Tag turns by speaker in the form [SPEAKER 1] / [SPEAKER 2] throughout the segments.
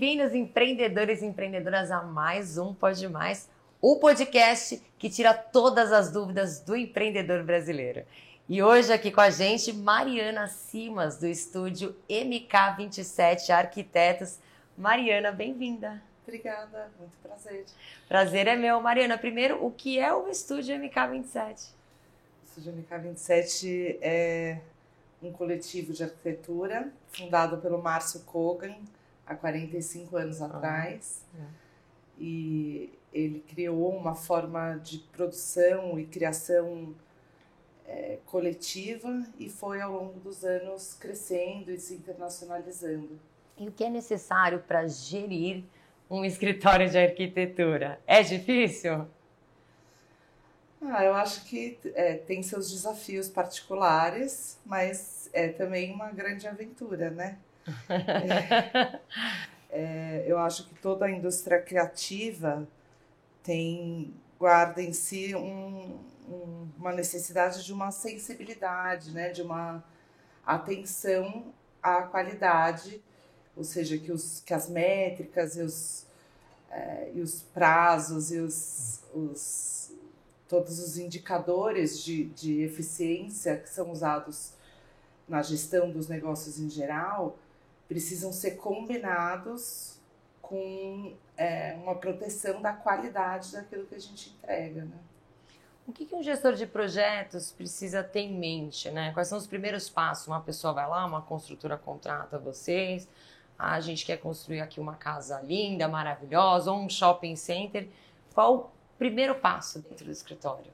[SPEAKER 1] bem-vindos, empreendedores e empreendedoras, a mais um Pode Mais, o podcast que tira todas as dúvidas do empreendedor brasileiro. E hoje aqui com a gente, Mariana Simas, do estúdio MK27 Arquitetos. Mariana, bem-vinda.
[SPEAKER 2] Obrigada, muito prazer.
[SPEAKER 1] Prazer é meu. Mariana, primeiro, o que é o estúdio MK27?
[SPEAKER 2] O estúdio MK27 é um coletivo de arquitetura fundado pelo Márcio Kogan há 45 anos atrás. Ah, é. E ele criou uma forma de produção e criação é, coletiva e foi ao longo dos anos crescendo e se internacionalizando.
[SPEAKER 1] E o que é necessário para gerir um escritório de arquitetura? É difícil?
[SPEAKER 2] Ah, eu acho que é, tem seus desafios particulares, mas é também uma grande aventura, né? É, é, eu acho que toda a indústria criativa tem guarda em si um, um, uma necessidade de uma sensibilidade, né? De uma atenção à qualidade, ou seja, que, os, que as métricas e os, é, e os prazos e os, os todos os indicadores de, de eficiência que são usados na gestão dos negócios em geral precisam ser combinados com é, uma proteção da qualidade daquilo que a gente entrega, né?
[SPEAKER 1] O que, que um gestor de projetos precisa ter em mente, né? Quais são os primeiros passos? Uma pessoa vai lá, uma construtora contrata vocês, ah, a gente quer construir aqui uma casa linda, maravilhosa, ou um shopping center. Qual primeiro passo dentro do escritório?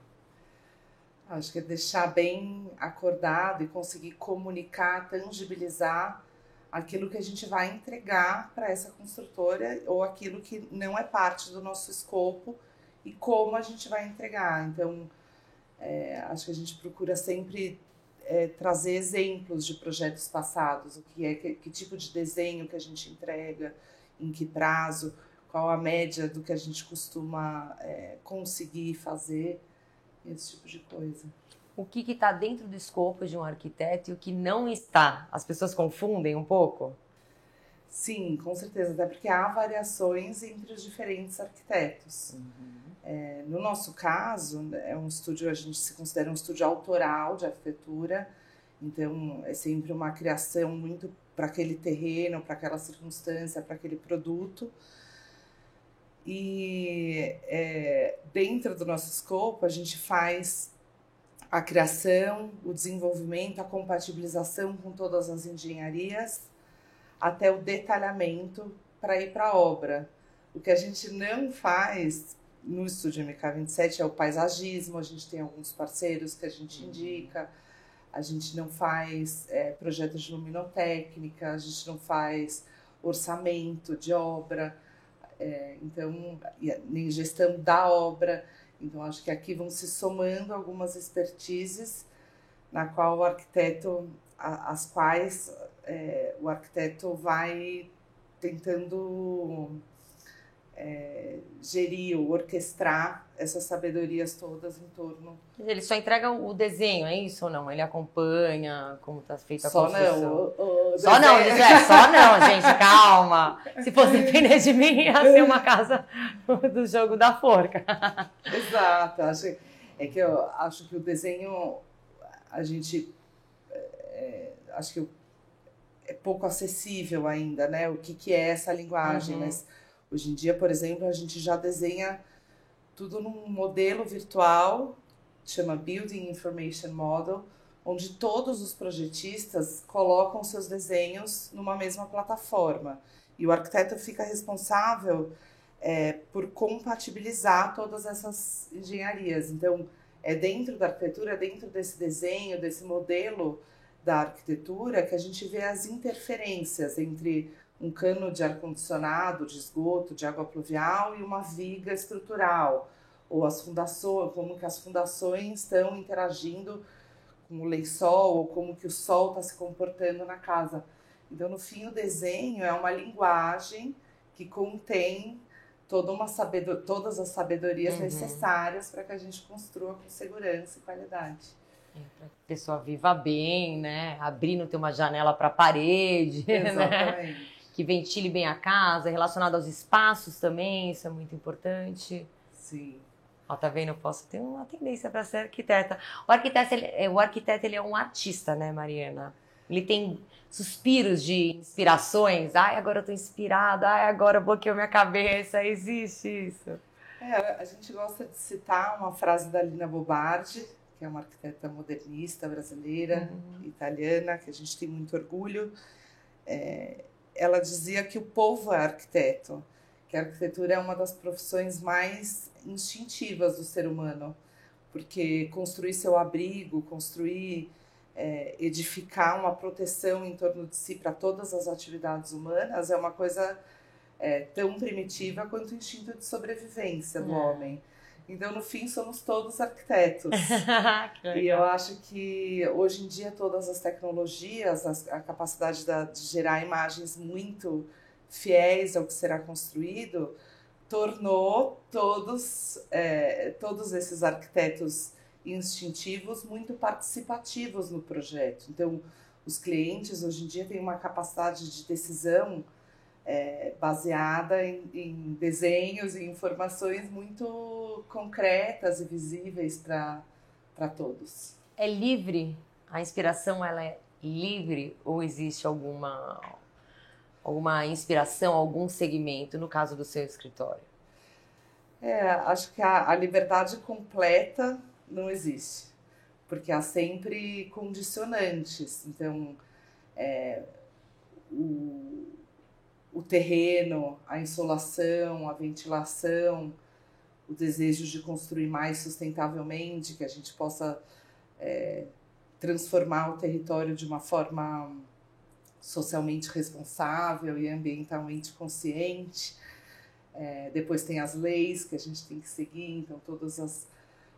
[SPEAKER 2] Acho que é deixar bem acordado e conseguir comunicar, tangibilizar aquilo que a gente vai entregar para essa construtora ou aquilo que não é parte do nosso escopo e como a gente vai entregar. Então, é, acho que a gente procura sempre é, trazer exemplos de projetos passados, o que é que, que tipo de desenho que a gente entrega, em que prazo qual a média do que a gente costuma é, conseguir fazer, esse tipo de coisa.
[SPEAKER 1] O que está dentro do escopo de um arquiteto e o que não está? As pessoas confundem um pouco?
[SPEAKER 2] Sim, com certeza, até porque há variações entre os diferentes arquitetos. Uhum. É, no nosso caso, é um estúdio, a gente se considera um estúdio autoral de arquitetura, então é sempre uma criação muito para aquele terreno, para aquela circunstância, para aquele produto. E é, dentro do nosso escopo, a gente faz a criação, o desenvolvimento, a compatibilização com todas as engenharias, até o detalhamento para ir para a obra. O que a gente não faz no estúdio MK27 é o paisagismo, a gente tem alguns parceiros que a gente uhum. indica, a gente não faz é, projetos de luminotécnica, a gente não faz orçamento de obra, é, então, nem gestão da obra. Então, acho que aqui vão se somando algumas expertises na qual o arquiteto, as quais é, o arquiteto vai tentando é, gerir ou orquestrar essas sabedorias todas em torno.
[SPEAKER 1] Ele só entrega o desenho, é isso ou não? Ele acompanha como está feita a
[SPEAKER 2] só
[SPEAKER 1] construção?
[SPEAKER 2] Não, o, o
[SPEAKER 1] só não, é, só não, gente, calma. Se fosse depender de mim, ia ser uma casa do jogo da forca.
[SPEAKER 2] Exato, acho, é que eu acho que o desenho, a gente, é, acho que é pouco acessível ainda, né? O que, que é essa linguagem, uhum. mas Hoje em dia, por exemplo, a gente já desenha tudo num modelo virtual, chama Building Information Model, onde todos os projetistas colocam seus desenhos numa mesma plataforma. E o arquiteto fica responsável é, por compatibilizar todas essas engenharias. Então, é dentro da arquitetura, é dentro desse desenho, desse modelo da arquitetura, que a gente vê as interferências entre um cano de ar-condicionado, de esgoto, de água pluvial e uma viga estrutural, ou as fundações, como que as fundações estão interagindo com o lençol, ou como que o sol está se comportando na casa. Então, no fim, o desenho é uma linguagem que contém toda uma sabedor, todas as sabedorias uhum. necessárias para que a gente construa com segurança e qualidade.
[SPEAKER 1] É, para a pessoa viva bem, né? Abrindo ter uma janela para a parede.
[SPEAKER 2] Né? Exatamente.
[SPEAKER 1] Né? que ventile bem a casa, relacionado aos espaços também, isso é muito importante.
[SPEAKER 2] Sim.
[SPEAKER 1] Ó, tá vendo? Eu posso ter uma tendência para ser arquiteta. O arquiteto, ele, é, o arquiteto, ele é um artista, né, Mariana? Ele tem suspiros de inspirações. Ai, agora eu tô inspirada. Ai, agora bloqueou minha cabeça. Existe isso.
[SPEAKER 2] É, a gente gosta de citar uma frase da Lina Bobardi, que é uma arquiteta modernista brasileira, uhum. italiana, que a gente tem muito orgulho. É, ela dizia que o povo é arquiteto, que a arquitetura é uma das profissões mais instintivas do ser humano, porque construir seu abrigo, construir, é, edificar uma proteção em torno de si para todas as atividades humanas é uma coisa é, tão primitiva quanto o instinto de sobrevivência do é. homem. Então, no fim, somos todos arquitetos. e eu acho que hoje em dia todas as tecnologias, a, a capacidade da, de gerar imagens muito fiéis ao que será construído, tornou todos, é, todos esses arquitetos instintivos muito participativos no projeto. Então, os clientes hoje em dia têm uma capacidade de decisão é, baseada em, em, desenhos e informações muito concretas e visíveis para todos.
[SPEAKER 1] É livre? A inspiração ela é livre ou existe alguma alguma inspiração, algum segmento no caso do seu escritório?
[SPEAKER 2] É, acho que a, a liberdade completa não existe, porque há sempre condicionantes. Então, é, o, o terreno, a insolação, a ventilação, o desejo de construir mais sustentavelmente, que a gente possa é, transformar o território de uma forma socialmente responsável e ambientalmente consciente. É, depois tem as leis que a gente tem que seguir, então todos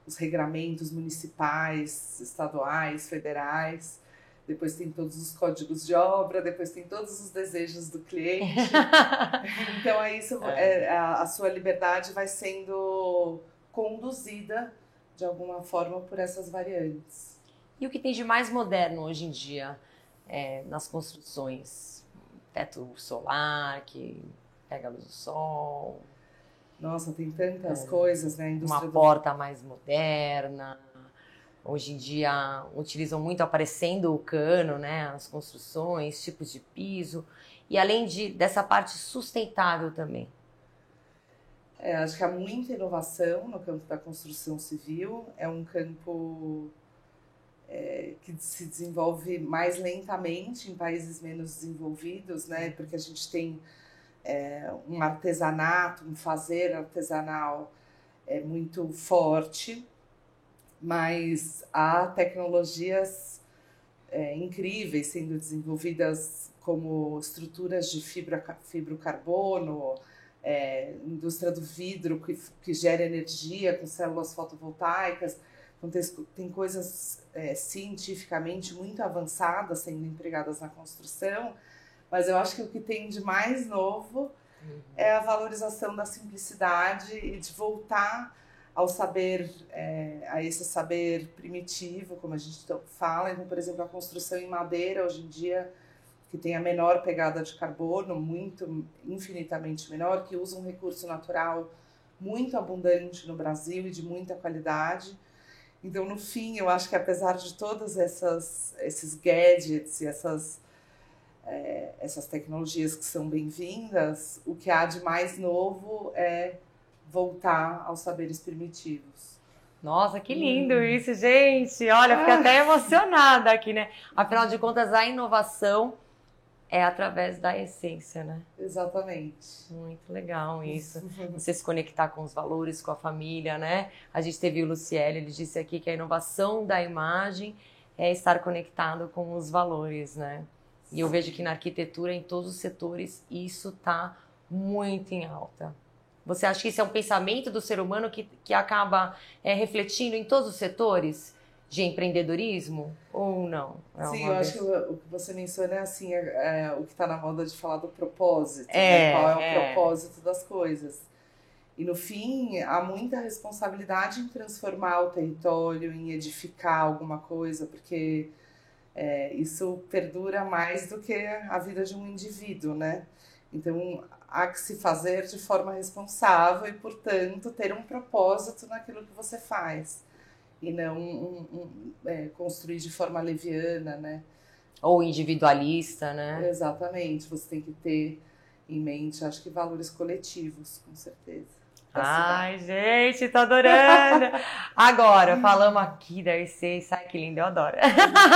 [SPEAKER 2] os regramentos municipais, estaduais, federais depois tem todos os códigos de obra, depois tem todos os desejos do cliente. então é isso, é. É, a, a, sua liberdade vai sendo conduzida de alguma forma por essas variantes.
[SPEAKER 1] E o que tem de mais moderno hoje em dia é, nas construções? Teto solar que pega a luz do sol.
[SPEAKER 2] Nossa, tem tantas é. coisas, né?
[SPEAKER 1] Uma do... porta mais moderna Hoje em dia utilizam muito aparecendo o cano, né, as construções, tipos de piso e além de dessa parte sustentável também.
[SPEAKER 2] É, acho que há muita inovação no campo da construção civil. É um campo é, que se desenvolve mais lentamente em países menos desenvolvidos, né? Porque a gente tem é, um artesanato, um fazer artesanal é muito forte mas há tecnologias é, incríveis sendo desenvolvidas como estruturas de fibra, fibrocarbono, é, indústria do vidro que, que gera energia com células fotovoltaicas. Então, tem, tem coisas é, cientificamente muito avançadas sendo empregadas na construção, mas eu acho que o que tem de mais novo uhum. é a valorização da simplicidade e de voltar ao saber, é, a esse saber primitivo, como a gente fala. Então, por exemplo, a construção em madeira hoje em dia, que tem a menor pegada de carbono, muito, infinitamente menor, que usa um recurso natural muito abundante no Brasil e de muita qualidade. Então, no fim, eu acho que apesar de todas essas esses gadgets e essas é, essas tecnologias que são bem-vindas, o que há de mais novo é voltar aos saberes primitivos.
[SPEAKER 1] Nossa, que lindo hum. isso, gente! Olha, fiquei ah. até emocionada aqui, né? Afinal de contas, a inovação é através da essência, né?
[SPEAKER 2] Exatamente.
[SPEAKER 1] Muito legal isso. Você se conectar com os valores, com a família, né? A gente teve o Luciele, ele disse aqui que a inovação da imagem é estar conectado com os valores, né? E eu vejo que na arquitetura, em todos os setores, isso está muito em alta. Você acha que isso é um pensamento do ser humano que, que acaba é, refletindo em todos os setores de empreendedorismo ou não?
[SPEAKER 2] É Sim, eu vez... acho que o, que você menciona é assim, é, é o que está na moda de falar do propósito, né? é, qual é o é. propósito das coisas. E no fim, há muita responsabilidade em transformar o território, em edificar alguma coisa, porque é, isso perdura mais do que a vida de um indivíduo, né? Então, há que se fazer de forma responsável e, portanto, ter um propósito naquilo que você faz. E não um, um, é, construir de forma leviana, né?
[SPEAKER 1] Ou individualista, né?
[SPEAKER 2] Exatamente. Você tem que ter em mente, acho que valores coletivos, com certeza.
[SPEAKER 1] Ai, gente, tô adorando! Agora, falamos aqui da EC, sai que lindo, eu adoro.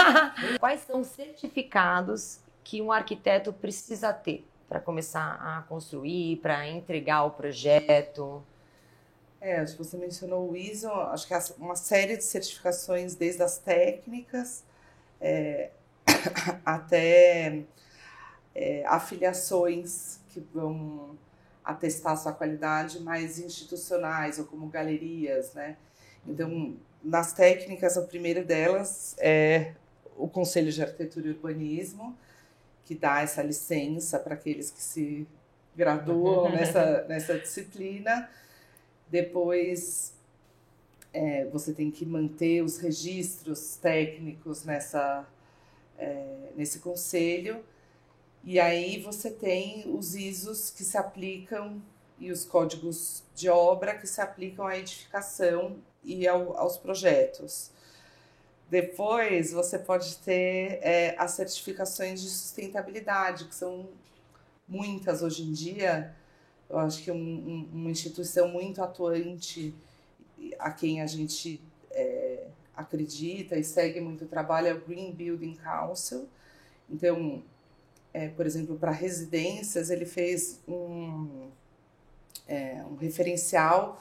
[SPEAKER 1] Quais são os certificados que um arquiteto precisa ter para começar a construir, para entregar o projeto?
[SPEAKER 2] É, acho que você mencionou o ISO, acho que é uma série de certificações, desde as técnicas é, até é, afiliações que vão atestar sua qualidade mais institucionais ou como galerias, né? Então, nas técnicas, a primeira delas é o Conselho de Arquitetura e Urbanismo, que dá essa licença para aqueles que se graduam nessa, nessa disciplina. Depois, é, você tem que manter os registros técnicos nessa, é, nesse conselho. E aí você tem os ISOs que se aplicam e os códigos de obra que se aplicam à edificação e ao, aos projetos. Depois você pode ter é, as certificações de sustentabilidade, que são muitas hoje em dia. Eu acho que um, um, uma instituição muito atuante a quem a gente é, acredita e segue muito trabalho é o Green Building Council. Então, é, por exemplo, para residências, ele fez um, é, um referencial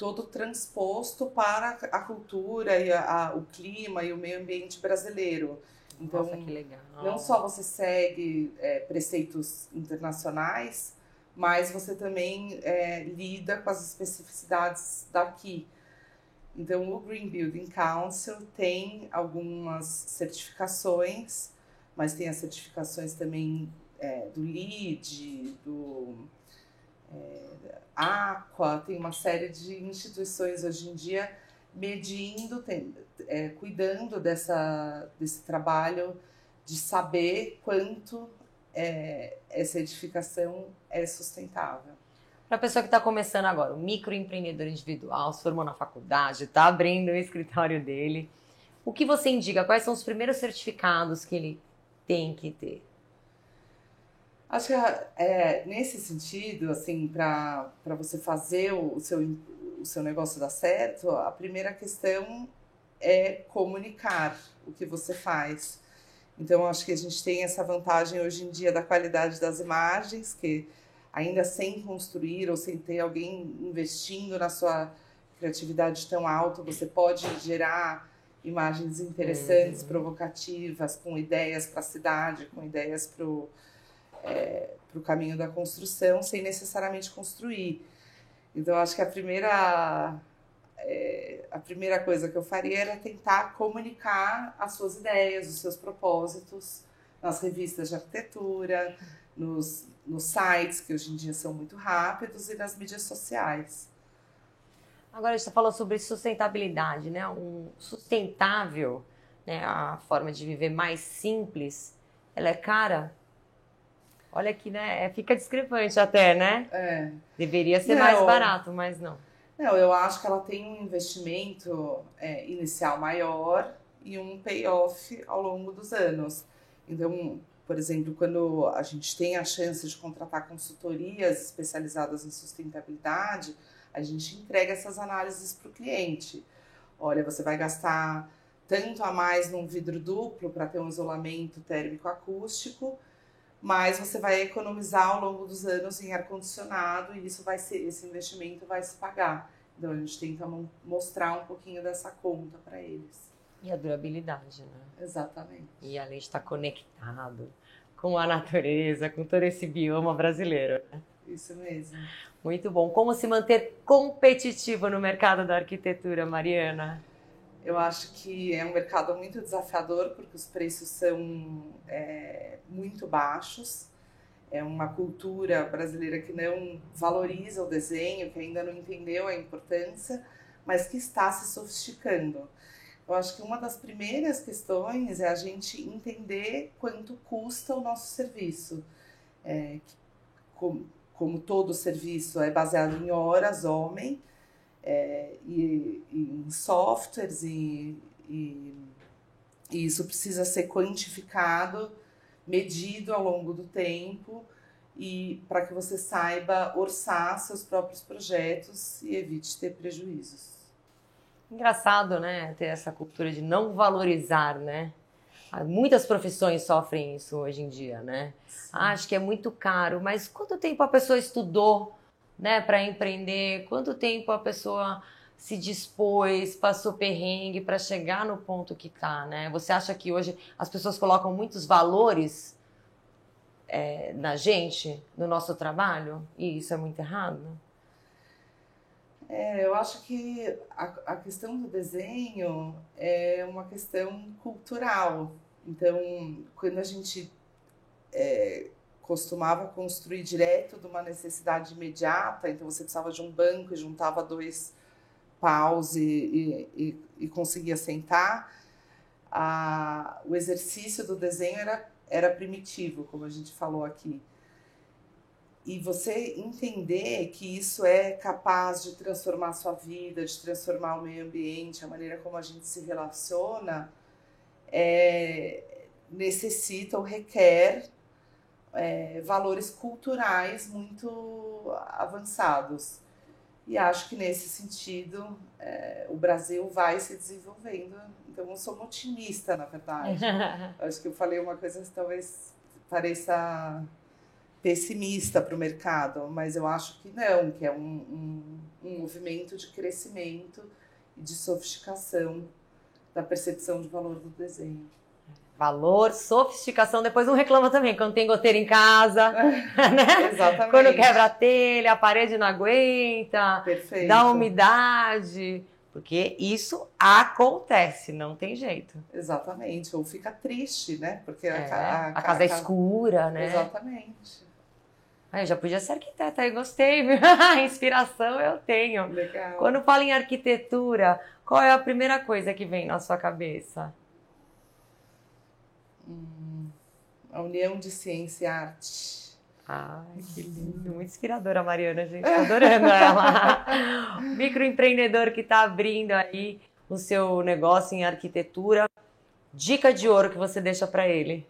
[SPEAKER 2] todo transposto para a cultura e a, a, o clima e o meio ambiente brasileiro.
[SPEAKER 1] Então, Nossa, que legal.
[SPEAKER 2] não só você segue é, preceitos internacionais, mas você também é, lida com as especificidades daqui. Então, o Green Building Council tem algumas certificações mas tem as certificações também é, do LEED, do é, Aqua, tem uma série de instituições hoje em dia medindo, tem, é, cuidando dessa, desse trabalho de saber quanto é, essa edificação é sustentável.
[SPEAKER 1] Para a pessoa que está começando agora, o microempreendedor individual, se formou na faculdade, está abrindo o escritório dele, o que você indica? Quais são os primeiros certificados que ele tem que ter?
[SPEAKER 2] Acho que é, nesse sentido, assim, para você fazer o, o, seu, o seu negócio dar certo, a primeira questão é comunicar o que você faz. Então, acho que a gente tem essa vantagem hoje em dia da qualidade das imagens, que ainda sem construir ou sem ter alguém investindo na sua criatividade tão alta, você pode gerar imagens interessantes, uhum. provocativas, com ideias para a cidade, com ideias para o é, caminho da construção, sem necessariamente construir. Então, acho que a primeira, é, a primeira coisa que eu faria era tentar comunicar as suas ideias, os seus propósitos nas revistas de arquitetura, nos, nos sites, que hoje em dia são muito rápidos, e nas mídias sociais.
[SPEAKER 1] Agora gente está falando sobre sustentabilidade, né? Um sustentável, né? A forma de viver mais simples, ela é cara. Olha aqui, né? É, fica discrepante até, né?
[SPEAKER 2] É.
[SPEAKER 1] Deveria ser não, mais barato, mas não.
[SPEAKER 2] Não, eu acho que ela tem um investimento é, inicial maior e um payoff ao longo dos anos. Então, por exemplo, quando a gente tem a chance de contratar consultorias especializadas em sustentabilidade, a gente entrega essas análises para o cliente. Olha, você vai gastar tanto a mais num vidro duplo para ter um isolamento térmico acústico, mas você vai economizar ao longo dos anos em ar condicionado e isso vai ser esse investimento vai se pagar. Então a gente tenta mostrar um pouquinho dessa conta para eles.
[SPEAKER 1] E a durabilidade, né?
[SPEAKER 2] Exatamente.
[SPEAKER 1] E além de estar conectado com a natureza, com todo esse bioma brasileiro. Né?
[SPEAKER 2] Isso mesmo.
[SPEAKER 1] Muito bom. Como se manter competitivo no mercado da arquitetura, Mariana?
[SPEAKER 2] Eu acho que é um mercado muito desafiador porque os preços são é, muito baixos. É uma cultura brasileira que não valoriza o desenho, que ainda não entendeu a importância, mas que está se sofisticando. Eu acho que uma das primeiras questões é a gente entender quanto custa o nosso serviço. É, como, como todo serviço é baseado em horas homem, é, e, e, em softwares, e, e, e isso precisa ser quantificado, medido ao longo do tempo, e para que você saiba orçar seus próprios projetos e evite ter prejuízos.
[SPEAKER 1] Engraçado, né? Ter essa cultura de não valorizar, né? Muitas profissões sofrem isso hoje em dia, né? Ah, acho que é muito caro, mas quanto tempo a pessoa estudou, né, para empreender? Quanto tempo a pessoa se dispôs, passou perrengue para chegar no ponto que está, né? Você acha que hoje as pessoas colocam muitos valores é, na gente, no nosso trabalho, e isso é muito errado?
[SPEAKER 2] É, eu acho que a, a questão do desenho é uma questão cultural. Então, quando a gente é, costumava construir direto de uma necessidade imediata, então você precisava de um banco e juntava dois paus e, e, e conseguia sentar, a, o exercício do desenho era, era primitivo, como a gente falou aqui. E você entender que isso é capaz de transformar a sua vida, de transformar o meio ambiente, a maneira como a gente se relaciona, é, necessita ou requer é, valores culturais muito avançados. E acho que nesse sentido é, o Brasil vai se desenvolvendo. Então eu sou uma otimista, na verdade. acho que eu falei uma coisa que talvez pareça pessimista para o mercado, mas eu acho que não, que é um, um, um movimento de crescimento e de sofisticação da percepção de valor do desenho.
[SPEAKER 1] Valor, sofisticação, depois não reclama também quando tem goteira em casa, né?
[SPEAKER 2] Exatamente.
[SPEAKER 1] Quando quebra a telha, a parede não aguenta,
[SPEAKER 2] Perfeito.
[SPEAKER 1] dá umidade. Porque isso acontece, não tem jeito.
[SPEAKER 2] Exatamente. Ou fica triste, né? Porque
[SPEAKER 1] É,
[SPEAKER 2] a, a,
[SPEAKER 1] a casa é escura, né?
[SPEAKER 2] Exatamente.
[SPEAKER 1] Ah, eu já podia ser arquiteta, aí gostei, viu? Inspiração eu tenho.
[SPEAKER 2] Legal.
[SPEAKER 1] Quando fala em arquitetura, qual é a primeira coisa que vem na sua cabeça?
[SPEAKER 2] Hum, a união de ciência e arte.
[SPEAKER 1] Ai, que lindo, muito inspiradora a Mariana, gente, tô adorando ela. Microempreendedor que está abrindo aí o seu negócio em arquitetura. Dica de ouro que você deixa para ele.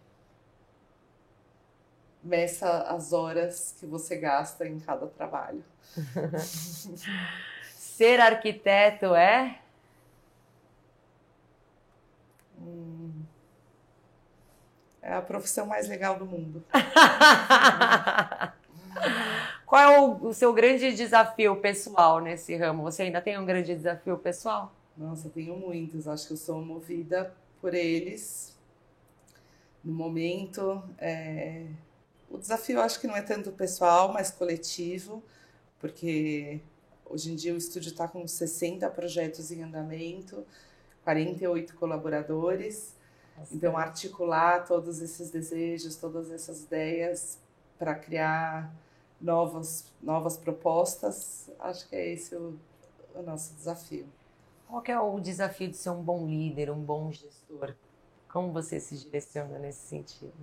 [SPEAKER 2] Meça as horas que você gasta em cada trabalho.
[SPEAKER 1] Ser arquiteto é?
[SPEAKER 2] Hum, é a profissão mais legal do mundo.
[SPEAKER 1] Qual é o, o seu grande desafio pessoal nesse ramo? Você ainda tem um grande desafio pessoal?
[SPEAKER 2] Nossa, tenho muitos. Acho que eu sou movida por eles. No momento, é... o desafio acho que não é tanto pessoal, mas coletivo, porque hoje em dia o estúdio está com 60 projetos em andamento, 48 colaboradores. Então, articular todos esses desejos, todas essas ideias para criar novas, novas propostas, acho que é esse o, o nosso desafio.
[SPEAKER 1] Qual é o desafio de ser um bom líder, um bom gestor? Como você se direciona nesse sentido?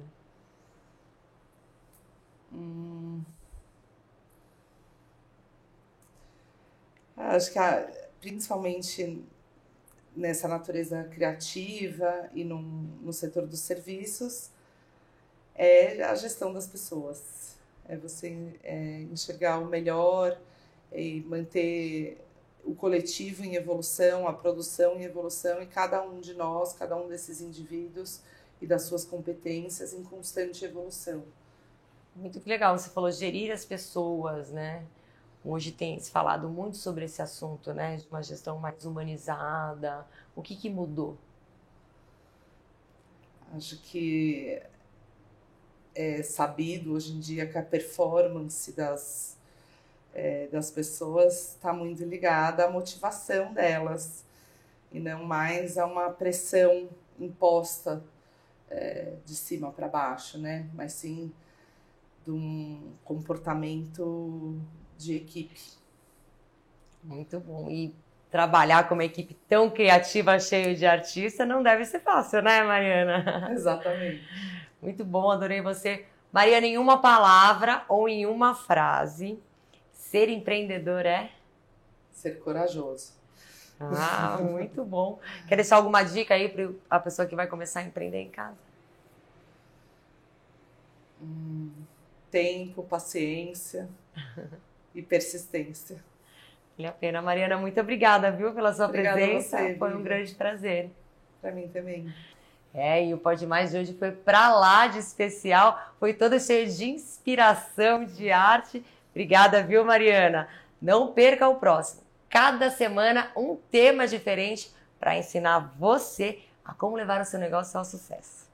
[SPEAKER 2] Hum... Acho que a, principalmente nessa natureza criativa e no, no setor dos serviços é a gestão das pessoas. É você é, enxergar o melhor e manter o coletivo em evolução, a produção em evolução e cada um de nós, cada um desses indivíduos e das suas competências em constante evolução.
[SPEAKER 1] Muito legal, você falou gerir as pessoas, né? Hoje tem se falado muito sobre esse assunto, né? De uma gestão mais humanizada. O que, que mudou?
[SPEAKER 2] Acho que é sabido hoje em dia que a performance das, é, das pessoas está muito ligada à motivação delas e não mais a uma pressão imposta é, de cima para baixo, né? Mas sim de um comportamento de equipe.
[SPEAKER 1] Muito bom. E trabalhar com uma equipe tão criativa, cheia de artistas, não deve ser fácil, né, Mariana?
[SPEAKER 2] Exatamente.
[SPEAKER 1] Muito bom, adorei você. Mariana, em uma palavra ou em uma frase, ser empreendedor é?
[SPEAKER 2] Ser corajoso.
[SPEAKER 1] Ah, muito bom. Quer deixar alguma dica aí para a pessoa que vai começar a empreender em casa?
[SPEAKER 2] Hum, tempo, paciência e persistência.
[SPEAKER 1] Vale a pena. Mariana, muito obrigada, viu, pela sua
[SPEAKER 2] Obrigada
[SPEAKER 1] presença.
[SPEAKER 2] Você,
[SPEAKER 1] foi um grande prazer.
[SPEAKER 2] Para mim também.
[SPEAKER 1] É, e o Pode Mais de hoje foi para lá de especial, foi todo cheio de inspiração, de arte. Obrigada, viu, Mariana? Não perca o próximo. Cada semana um tema diferente para ensinar você a como levar o seu negócio ao sucesso.